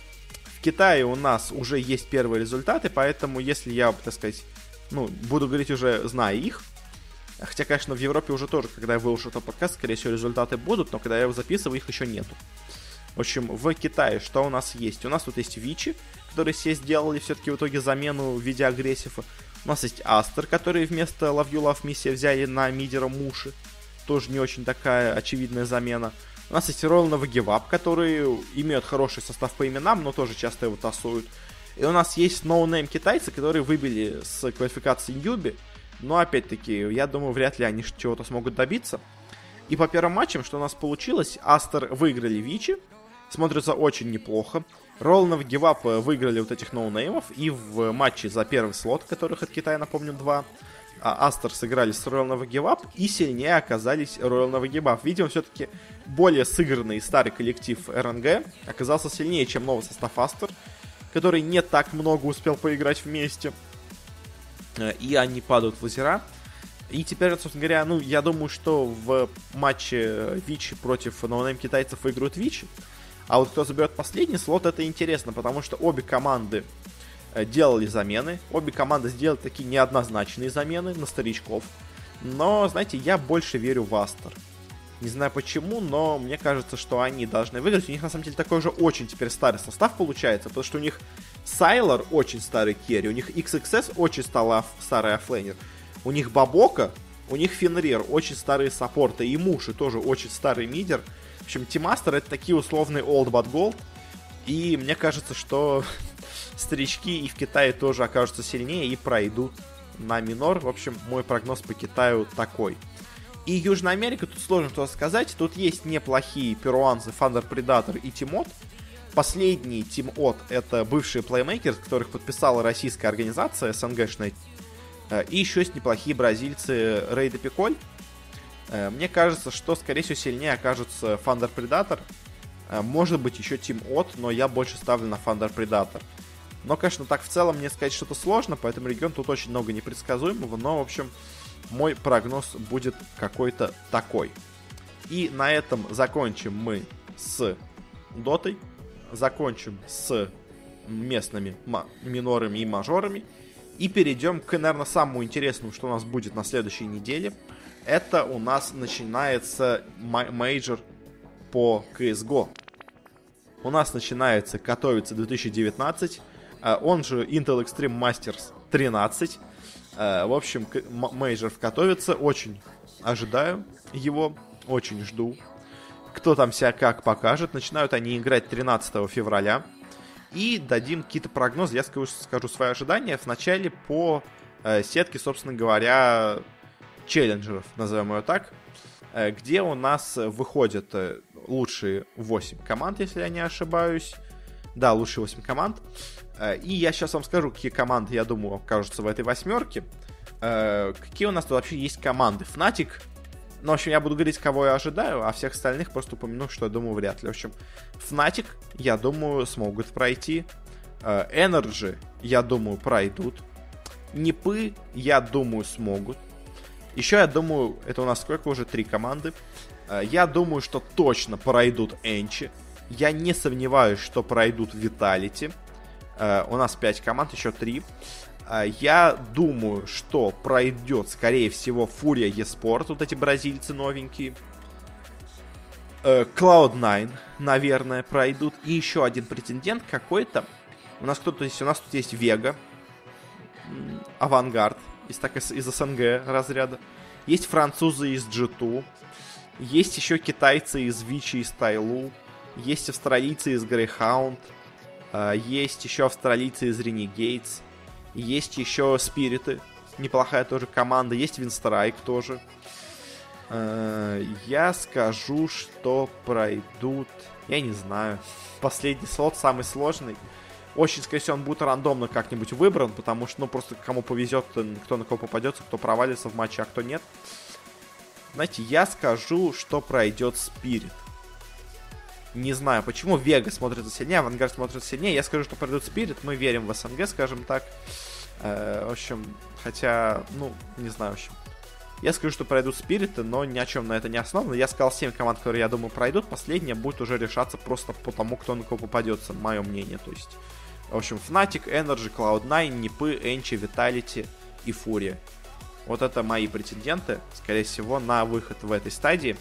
В Китае у нас уже есть первые результаты, поэтому если я, так сказать, ну, буду говорить уже, зная их, хотя, конечно, в Европе уже тоже, когда я выложу этот подкаст, скорее всего, результаты будут, но когда я его записываю, их еще нету. В общем, в Китае что у нас есть? У нас тут есть Вичи, которые все сделали все-таки в итоге замену в виде агрессива. У нас есть Астер, которые вместо Love You Love Me себе взяли на мидера Муши. Тоже не очень такая очевидная замена. У нас есть Royal Never которые имеют хороший состав по именам, но тоже часто его тасуют. И у нас есть ноунейм китайцы, которые выбили с квалификации Юби. Но опять-таки, я думаю, вряд ли они чего-то смогут добиться. И по первым матчам, что у нас получилось, Астер выиграли Вичи, смотрится очень неплохо. Royal Never Give Up выиграли вот этих ноунеймов, и в матче за первый слот, которых от Китая, напомню, два, а Астер сыграли с Never Give Up и сильнее оказались Never Give Up Видимо, все-таки более сыгранный старый коллектив РНГ оказался сильнее, чем новый состав Астер, который не так много успел поиграть вместе. Э, и они падают в лузера. И теперь, собственно говоря, ну, я думаю, что в матче Вичи против ноунейм китайцев выиграют Вичи. А вот кто заберет последний слот, это интересно, потому что обе команды Э, делали замены. Обе команды сделали такие неоднозначные замены на старичков. Но, знаете, я больше верю в Астер. Не знаю почему, но мне кажется, что они должны выиграть. У них, на самом деле, такой же очень теперь старый состав получается, потому что у них Сайлор очень старый керри, у них XXS очень старый оффлейнер, у них BoBoKa, у них Фенрир, очень старые саппорты, и Муши тоже очень старый мидер. В общем, Team Aster это такие условные old but gold. И мне кажется, что старички и в Китае тоже окажутся сильнее и пройдут на минор. В общем, мой прогноз по Китаю такой. И Южная Америка, тут сложно что сказать. Тут есть неплохие перуанцы Thunder Predator и Тимот. Последний Тимот это бывшие плеймейкеры, которых подписала российская организация СНГшная. Э, и еще есть неплохие бразильцы Рейда Пиколь. Э, мне кажется, что, скорее всего, сильнее окажутся Фандер Предатор. Э, может быть, еще Team От, но я больше ставлю на Thunder Predator. Но, конечно, так в целом мне сказать что-то сложно, поэтому регион тут очень много непредсказуемого, но, в общем, мой прогноз будет какой-то такой. И на этом закончим мы с дотой, закончим с местными минорами и мажорами, и перейдем к, наверное, самому интересному, что у нас будет на следующей неделе. Это у нас начинается мейджор по CSGO. У нас начинается Катовице 2019, а, он же Intel Extreme Masters 13. А, в общем, мейджор готовится, очень ожидаю его, очень жду. Кто там себя как покажет. Начинают они играть 13 февраля. И дадим какие-то прогнозы. Я скажу, скажу свои ожидания в начале по э, сетке, собственно говоря, челленджеров, назовем ее так, э, где у нас выходят э, лучшие 8 команд, если я не ошибаюсь. Да, лучшие 8 команд. Э, и я сейчас вам скажу, какие команды, я думаю, окажутся в этой восьмерке. Э, какие у нас тут вообще есть команды. Fnatic, ну, в общем, я буду говорить, кого я ожидаю, а всех остальных просто упомяну, что я думаю, вряд ли. В общем, Fnatic, я думаю, смогут пройти. Э, Energy, я думаю, пройдут. Непы, я думаю, смогут. Еще я думаю, это у нас сколько уже? Три команды. Э, я думаю, что точно пройдут Энчи. Я не сомневаюсь, что пройдут Виталити. Э, у нас 5 команд, еще 3. Э, я думаю, что пройдет, скорее всего, Фурия Еспорт, вот эти бразильцы новенькие. Cloud9, наверное, пройдут. И еще один претендент какой-то. У нас кто-то есть, у нас тут есть Вега, Авангард, из, так, из, из СНГ разряда. Есть французы из G2, есть еще китайцы из Вичи и Стайлу. Есть австралийцы из. А, есть еще австралийцы из Renegades. Есть еще Спириты. Неплохая тоже команда. Есть Винстрайк тоже. А, я скажу, что пройдут... Я не знаю. Последний слот самый сложный. Очень, скорее всего, он будет рандомно как-нибудь выбран, потому что, ну, просто кому повезет, кто на кого попадется, кто провалится в матче, а кто нет. Знаете, я скажу, что пройдет Спирит. Не знаю, почему Вега смотрится сильнее, Авангард смотрится сильнее. Я скажу, что пройдут Спирит, мы верим в СНГ, скажем так. Э, в общем, хотя, ну, не знаю, в общем. Я скажу, что пройдут Спириты, но ни о чем на это не основано. Я сказал 7 команд, которые, я думаю, пройдут. Последняя будет уже решаться просто по тому, кто на кого попадется, мое мнение. То есть, в общем, Fnatic, NRG, Cloud9, NiP'ы, ENCE, Vitality и FURIA. Вот это мои претенденты, скорее всего, на выход в этой стадии.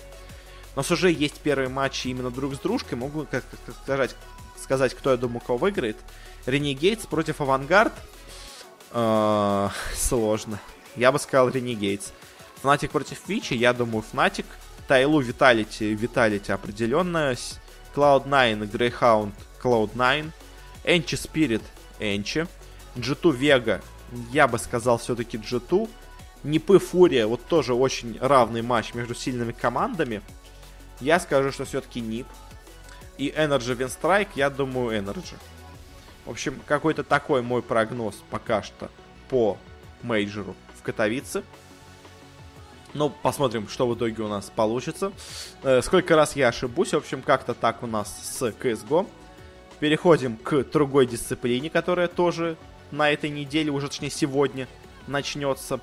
У нас уже есть первые матчи именно друг с дружкой. Могу как, сказать, сказать, кто я думаю, кого выиграет. Renegades против AVANGAR. Э, сложно. Я бы сказал Renegades. Fnatic против ViCi, я думаю, Fnatic. TYLOO Vitality, Vitality определенно. Cloud9, Greyhound, Cloud9. Энчи Спирит, Энчи. G2 Вега, я бы сказал все-таки G2. Нипы Фурия, вот тоже очень равный матч между сильными командами. Я скажу, что все-таки НИП. И Energy Win я думаю, Energy. В общем, какой-то такой мой прогноз пока что по мейджору в Катовице. Ну, посмотрим, что в итоге у нас получится. Э, сколько раз я ошибусь. В общем, как-то так у нас с CSGO. Переходим к другой дисциплине, которая тоже на этой неделе, уже точнее сегодня, начнется.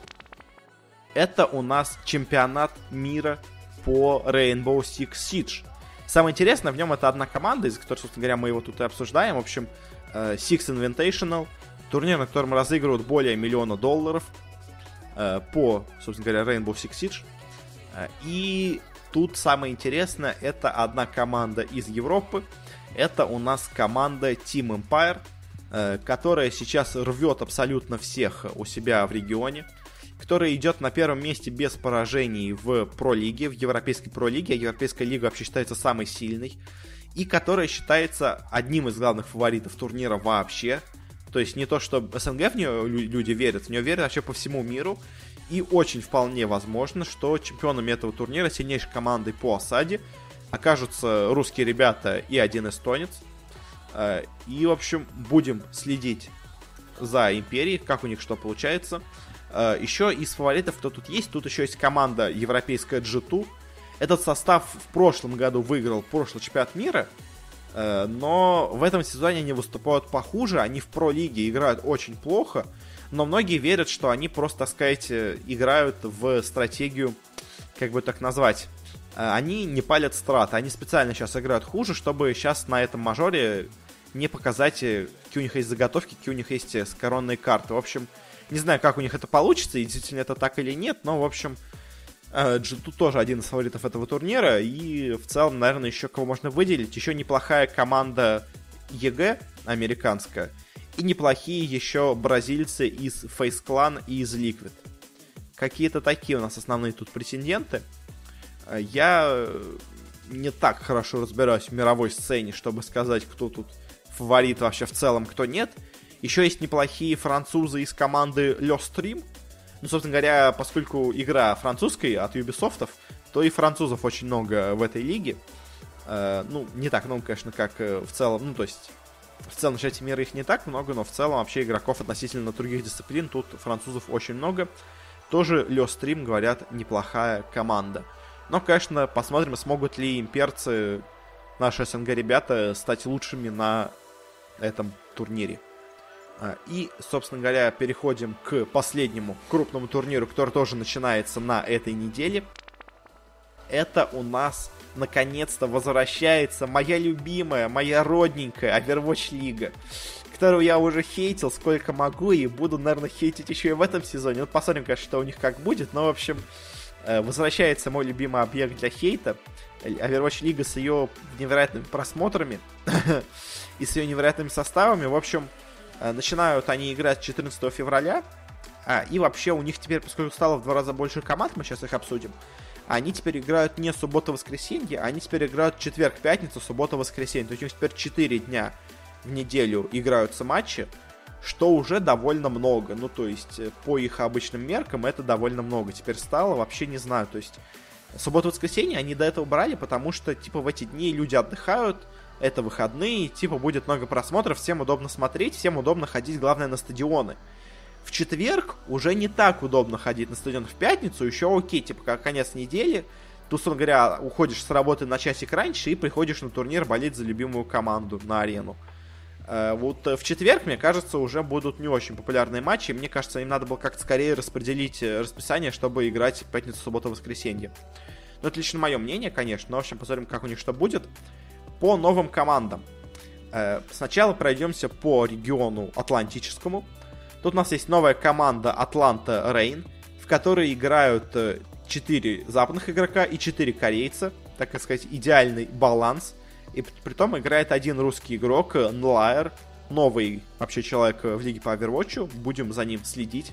Это у нас чемпионат мира по Rainbow Six Siege. Самое интересное в нем это одна команда, из которой, собственно говоря, мы его тут и обсуждаем. В общем, э, Six Invitational. Турнир, на котором разыгрывают более миллиона долларов э, по, собственно говоря, Rainbow Six Siege. Э, и тут самое интересное, это одна команда из Европы. Это у нас команда Team Empire, которая сейчас рвет абсолютно всех у себя в регионе который идет на первом месте без поражений в Про-лиге, в Европейской Про-лиге, а Европейская лига вообще считается самой сильной, и которая считается одним из главных фаворитов турнира вообще. То есть не то, что СНГ в нее люди верят, в нее верят вообще по всему миру. И очень вполне возможно, что чемпионами этого турнира, сильнейшей командой по осаде, окажутся русские ребята и один эстонец. Э, и, в общем, будем следить за Империей, как у них что получается. Э, еще из фаворитов, кто тут есть, тут еще есть команда европейская G2. Этот состав в прошлом году выиграл прошлый чемпионат мира, э, но в этом сезоне они выступают похуже, они в про-лиге играют очень плохо, но многие верят, что они просто, так сказать, э, играют в стратегию, как бы так назвать, они не палят страт, они специально сейчас играют хуже, чтобы сейчас на этом мажоре не показать, какие у них есть заготовки, какие у них есть коронные карты. В общем, не знаю, как у них это получится, и действительно это так или нет, но, в общем, G2 э, тоже один из фаворитов этого турнира, и в целом, наверное, еще кого можно выделить. Еще неплохая команда EG американская, и неплохие еще бразильцы из FaZe Clan и из Liquid. Какие-то такие у нас основные тут претенденты. Э, я не так хорошо разбираюсь в мировой сцене, чтобы сказать, кто тут фаворит вообще в целом, кто нет. Еще есть неплохие французы из команды LeStream. Ну, собственно говоря, поскольку игра французская от Ubisoft, то и французов очень много в этой лиге. Э, ну, не так много, конечно, как э, в целом. Ну, то есть, в целом, чате мира их не так много, но в целом вообще игроков относительно других дисциплин тут французов очень много. Тоже Le Stream, говорят, неплохая команда. Но, конечно, посмотрим, смогут ли имперцы, наши СНГ ребята, стать лучшими на этом турнире. А, и, собственно говоря, переходим к последнему крупному турниру, который тоже начинается на этой неделе. Это у нас наконец-то возвращается моя любимая, моя родненькая Overwatch Лига, которую я уже хейтил сколько могу и буду, наверное, хейтить еще и в этом сезоне. Вот посмотрим, конечно, что у них как будет, но, в общем, э, возвращается мой любимый объект для хейта. Overwatch Лига с ее невероятными просмотрами и с ее невероятными составами. В общем, начинают они играть 14 февраля. А, и вообще у них теперь, поскольку стало в два раза больше команд, мы сейчас их обсудим, они теперь играют не суббота-воскресенье, они теперь играют четверг-пятница, суббота-воскресенье. То есть у них теперь 4 дня в неделю играются матчи, что уже довольно много. Ну, то есть, э, по их обычным меркам это довольно много. Теперь стало, вообще не знаю. То есть, субботу-воскресенье они до этого брали, потому что, типа, в эти дни люди отдыхают, это выходные, типа будет много просмотров, всем удобно смотреть, всем удобно ходить, главное, на стадионы. В четверг уже не так удобно ходить на стадион. В пятницу еще окей, типа как конец недели, Ты, условно говоря, уходишь с работы на часик раньше и приходишь на турнир болеть за любимую команду на арену. Э, вот в четверг, мне кажется, уже будут не очень популярные матчи. Мне кажется, им надо было как-то скорее распределить расписание, чтобы играть пятницу, субботу, воскресенье. Ну, это лично мое мнение, конечно. Но, в общем, посмотрим, как у них что будет. По новым командам. Сначала пройдемся по региону Атлантическому. Тут у нас есть новая команда Атланта Рейн, в которой играют 4 э, западных игрока и 4 корейца. Так сказать, идеальный баланс. И при том играет один русский игрок, э, Нлайер, новый вообще человек в лиге по Overwatch. Будем за ним следить.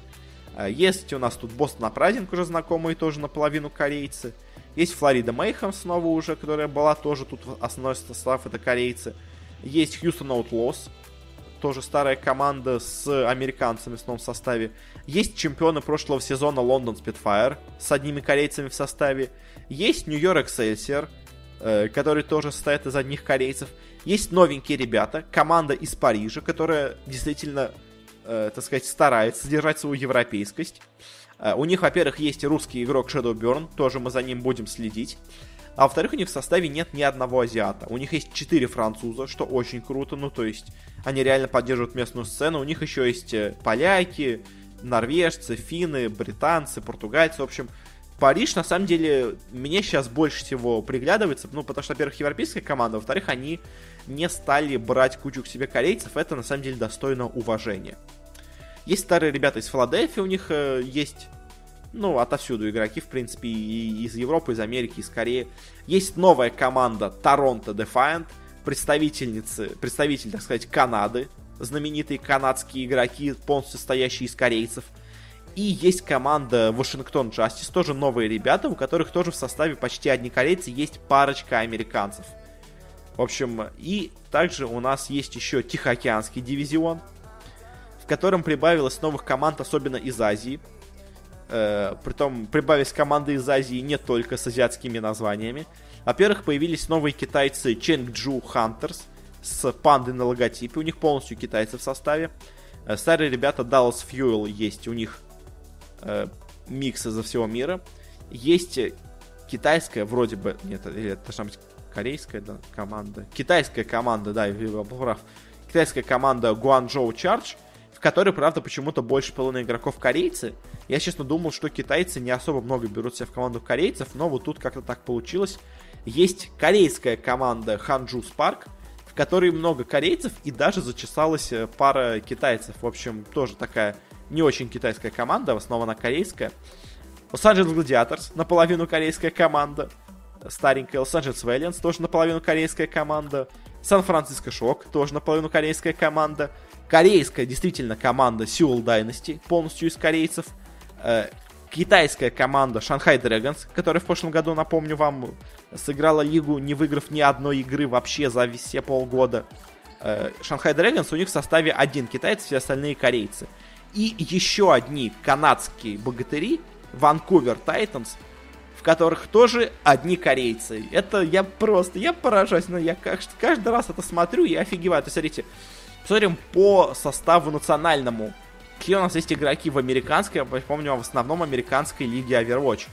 Э, есть у нас тут Бостон Апрайдинг, уже знакомые, тоже наполовину корейцы. Есть Флорида Мейхам снова уже, которая была тоже тут основной состав, это корейцы. Есть Хьюстон Outlaws, тоже старая команда с американцами в новом составе. Есть чемпионы прошлого сезона Лондон Spitfire с одними корейцами в составе. Есть Нью-Йорк Excelsior, э, который тоже состоит из одних корейцев. Есть новенькие ребята, команда из Парижа, которая действительно, э, так сказать, старается держать свою европейскость. Э, у них, во-первых, есть русский игрок Shadowburn, тоже мы за ним будем следить. А во-вторых, у них в составе нет ни одного азиата. У них есть четыре француза, что очень круто. Ну, то есть, они реально поддерживают местную сцену. У них еще есть э, поляки, норвежцы, финны, британцы, португальцы. В общем, Париж, на самом деле, мне сейчас больше всего приглядывается. Ну, потому что, во-первых, европейская команда. Во-вторых, они не стали брать кучу к себе корейцев. Это, на самом деле, достойно уважения. Есть старые ребята из Филадельфии, у них э, есть ну, отовсюду игроки, в принципе, и из Европы, из Америки, из Кореи. Есть новая команда Торонто Defiant, представительницы, представитель, так сказать, Канады, знаменитые канадские игроки, полностью состоящие из корейцев. И есть команда Вашингтон Justice, тоже новые ребята, у которых тоже в составе почти одни корейцы, есть парочка американцев. В общем, и также у нас есть еще Тихоокеанский дивизион, котором прибавилось новых команд, особенно из Азии. Э, притом прибавились команды из Азии не только с азиатскими названиями. Во-первых, появились новые китайцы Chengdu Hunters с пандой на логотипе. У них полностью китайцы в составе. Э, старые ребята Dallas Fuel есть, у них э, микс изо всего мира. Есть китайская, вроде бы, нет, или это должна быть корейская да, команда. Китайская команда, да, я был прав. Китайская команда Guangzhou Charge – в которой, правда, почему-то больше половины игроков корейцы. Я, честно, думал, что китайцы не особо много берут себя в команду корейцев, но вот тут как-то так получилось. Есть корейская команда Ханджу Спарк, в которой много корейцев и даже зачесалась э, пара китайцев. В общем, тоже такая не очень китайская команда, в основном она корейская. Лос-Анджелес Гладиаторс, наполовину корейская команда. Старенькая Лос-Анджелес Вэллианс, тоже наполовину корейская команда. Сан-Франциско Шок, тоже наполовину корейская команда корейская действительно команда Seoul Dynasty, полностью из корейцев. Э, китайская команда Shanghai Dragons, которая в прошлом году, напомню вам, сыграла лигу, не выиграв ни одной игры вообще за все полгода. Э, Shanghai Dragons, у них в составе один китаец, все остальные корейцы. И еще одни канадские богатыри, Vancouver Titans, в которых тоже одни корейцы. Это я просто, я поражаюсь, но я каждый раз это смотрю и офигеваю. То есть, смотрите, Посмотрим по составу национальному. Какие у нас есть игроки в американской, я помню, в основном американской лиге Overwatch.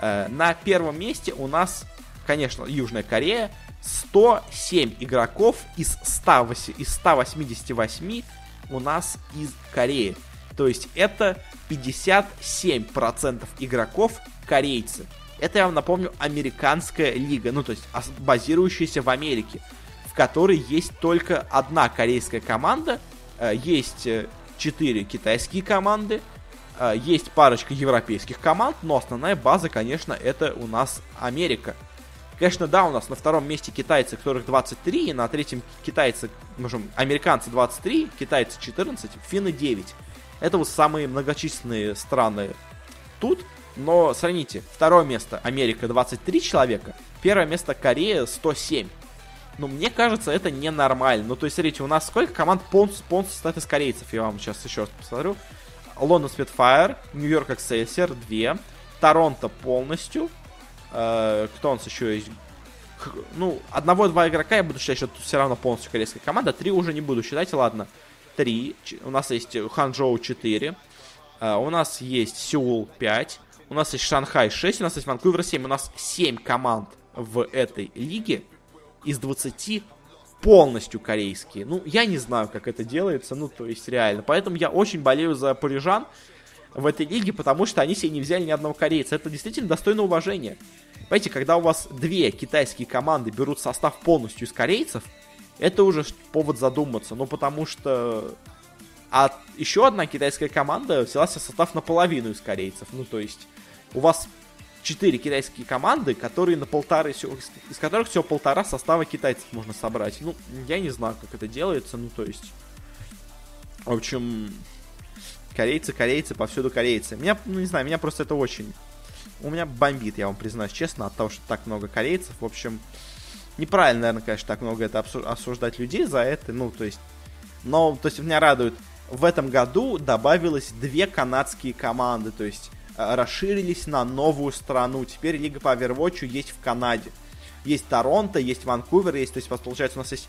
Э, на первом месте у нас, конечно, Южная Корея. 107 игроков из, 100, из 188 у нас из Кореи. То есть это 57% игроков корейцы. Это, я вам напомню, американская лига, ну то есть базирующаяся в Америке которой есть только одна корейская команда, э, есть э, четыре китайские команды, э, есть парочка европейских команд, но основная база, конечно, это у нас Америка. Конечно, да, у нас на втором месте китайцы, которых 23, и на третьем китайцы, можем, американцы 23, китайцы 14, финны 9. Это вот самые многочисленные страны тут, но сравните, второе место Америка 23 человека, первое место Корея 107. Но мне кажется, это ненормально. Ну, то есть, смотрите, у нас сколько команд полностью, полностью состоит из корейцев, я вам сейчас еще раз посмотрю. Лондон Спитфайр, Нью-Йорк Эксессер, две. Торонто полностью. Э, кто у нас еще есть? Ну, одного-два игрока я буду считать, что тут все равно полностью корейская команда. Три уже не буду считать, ладно. Три. У нас есть Ханчжоу 4. Э, у нас есть Сеул 5. у нас есть Шанхай 6, у нас есть Ванкувер 7, у нас 7 команд в этой лиге из 20 полностью корейские. Ну, я не знаю, как это делается, ну, то есть реально. Поэтому я очень болею за парижан в этой лиге, потому что они себе не взяли ни одного корейца. Это действительно достойно уважения. Понимаете, когда у вас две китайские команды берут состав полностью из корейцев, это уже повод задуматься. Ну, потому что... А еще одна китайская команда взяла себе состав наполовину из корейцев. Ну, то есть, у вас четыре китайские команды, которые на полторы, из которых всего полтора состава китайцев можно собрать. Ну, я не знаю, как это делается, ну, то есть... В общем, корейцы, корейцы, повсюду корейцы. Меня, ну, не знаю, меня просто это очень... У меня бомбит, я вам признаюсь честно, от того, что так много корейцев. В общем, неправильно, наверное, конечно, так много это осуждать людей за это, ну, то есть... Но, то есть, меня радует, в этом году добавилось две канадские команды, то есть расширились на новую страну. Теперь Лига по Overwatch есть в Канаде. Есть Торонто, есть Ванкувер, есть, то есть, получается, у нас есть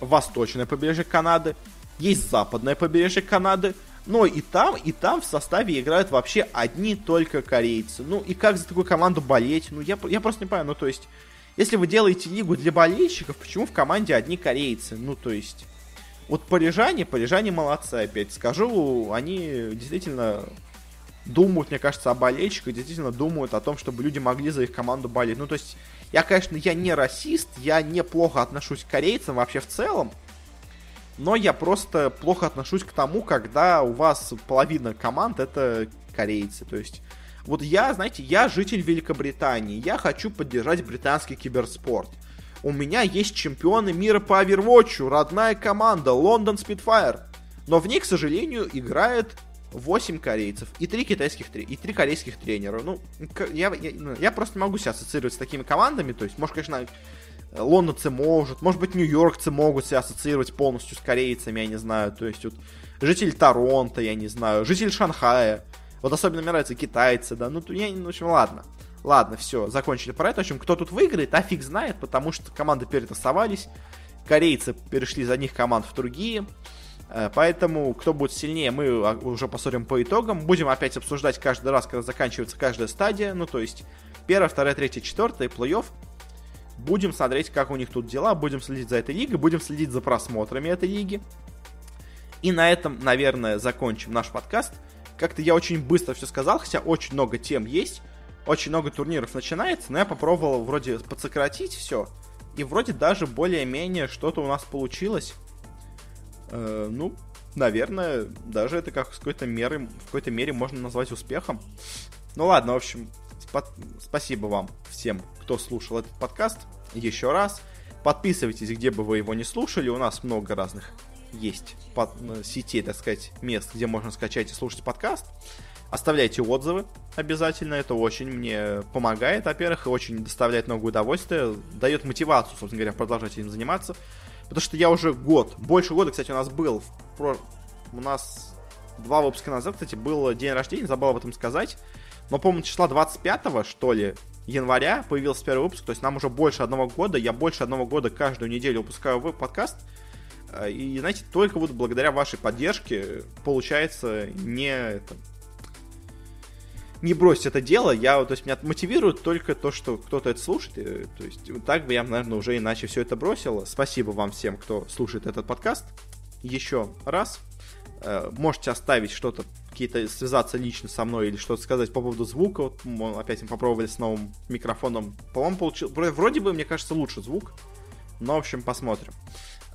восточное побережье Канады, есть западное побережье Канады, но и там, и там в составе играют вообще одни только корейцы. Ну и как за такую команду болеть? Ну я, я просто не понимаю, ну то есть, если вы делаете лигу для болельщиков, почему в команде одни корейцы? Ну то есть, вот парижане, парижане молодцы опять. Скажу, они действительно думают, мне кажется, о болельщиках, действительно думают о том, чтобы люди могли за их команду болеть. Ну, то есть, я, конечно, я не расист, я неплохо отношусь к корейцам вообще в целом, но я просто плохо отношусь к тому, когда у вас половина команд это корейцы. То есть, вот я, знаете, я житель Великобритании, я хочу поддержать британский киберспорт. У меня есть чемпионы мира по Overwatch, родная команда Лондон Spitfire. Но в ней, к сожалению, играет 8 корейцев и 3 китайских и 3 корейских тренера. Ну, я, я, ну, я просто могу себя ассоциировать с такими командами. То есть, может, конечно, лондонцы может, может быть, нью-йоркцы могут себя ассоциировать полностью с корейцами, я не знаю. То есть, вот, житель Торонто, я не знаю, житель Шанхая. Вот особенно мне нравятся китайцы, да. Ну, я, ну, в общем, ладно. Ладно, все, закончили про это. В общем, кто тут выиграет, а фиг знает, потому что команды перетасовались. Корейцы перешли за них команд в другие. Э, поэтому, кто будет сильнее, мы а, уже посмотрим по итогам. Будем опять обсуждать каждый раз, когда заканчивается каждая стадия. Ну, то есть, первая, вторая, третья, четвертая, плей-офф. Будем смотреть, как у них тут дела. Будем следить за этой лигой. Будем следить за просмотрами этой лиги. И на этом, наверное, закончим наш подкаст. Как-то я очень быстро все сказал, хотя очень много тем есть. Очень много турниров начинается, но я попробовал вроде подсократить все. И вроде даже более-менее что-то у нас получилось. Э, ну, наверное, даже это как с какой-то меры, в какой-то мере можно назвать успехом. Ну ладно, в общем, спа- спасибо вам всем, кто слушал этот подкаст. Еще раз. Подписывайтесь, где бы вы его не слушали. У нас много разных есть под, э, сетей, так сказать, мест, где можно скачать и слушать подкаст. Оставляйте отзывы обязательно, это очень мне помогает, во-первых, и очень доставляет много удовольствия, дает мотивацию, собственно говоря, продолжать этим заниматься. Потому что я уже год, больше года, кстати, у нас был, про... у нас два выпуска назад, кстати, был день рождения, забыл об этом сказать. Но, по-моему, числа 25 что ли, января появился первый выпуск, то есть нам уже больше одного года, я больше одного года каждую неделю выпускаю подкаст. Э, и, знаете, только вот благодаря вашей поддержке получается не, это, не бросить это дело. Я, то есть, меня мотивирует только то, что кто-то это слушает. То есть, так бы я, наверное, уже иначе все это бросил. Спасибо вам всем, кто слушает этот подкаст. Еще раз. Э, можете оставить что-то, какие-то связаться лично со мной или что-то сказать по поводу звука. Вот, мы опять мы попробовали с новым микрофоном. По-моему, получил... Вроде бы, мне кажется, лучше звук. Но, в общем, посмотрим.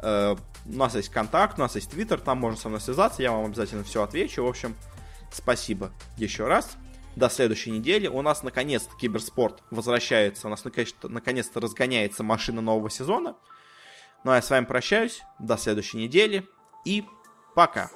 Uh, у нас есть контакт, у нас есть твиттер, там можно со мной связаться, я вам обязательно все отвечу. В общем, спасибо еще раз до следующей недели. У нас наконец-то киберспорт возвращается, у нас наконец-то разгоняется машина нового сезона. Ну а я с вами прощаюсь, до следующей недели и пока.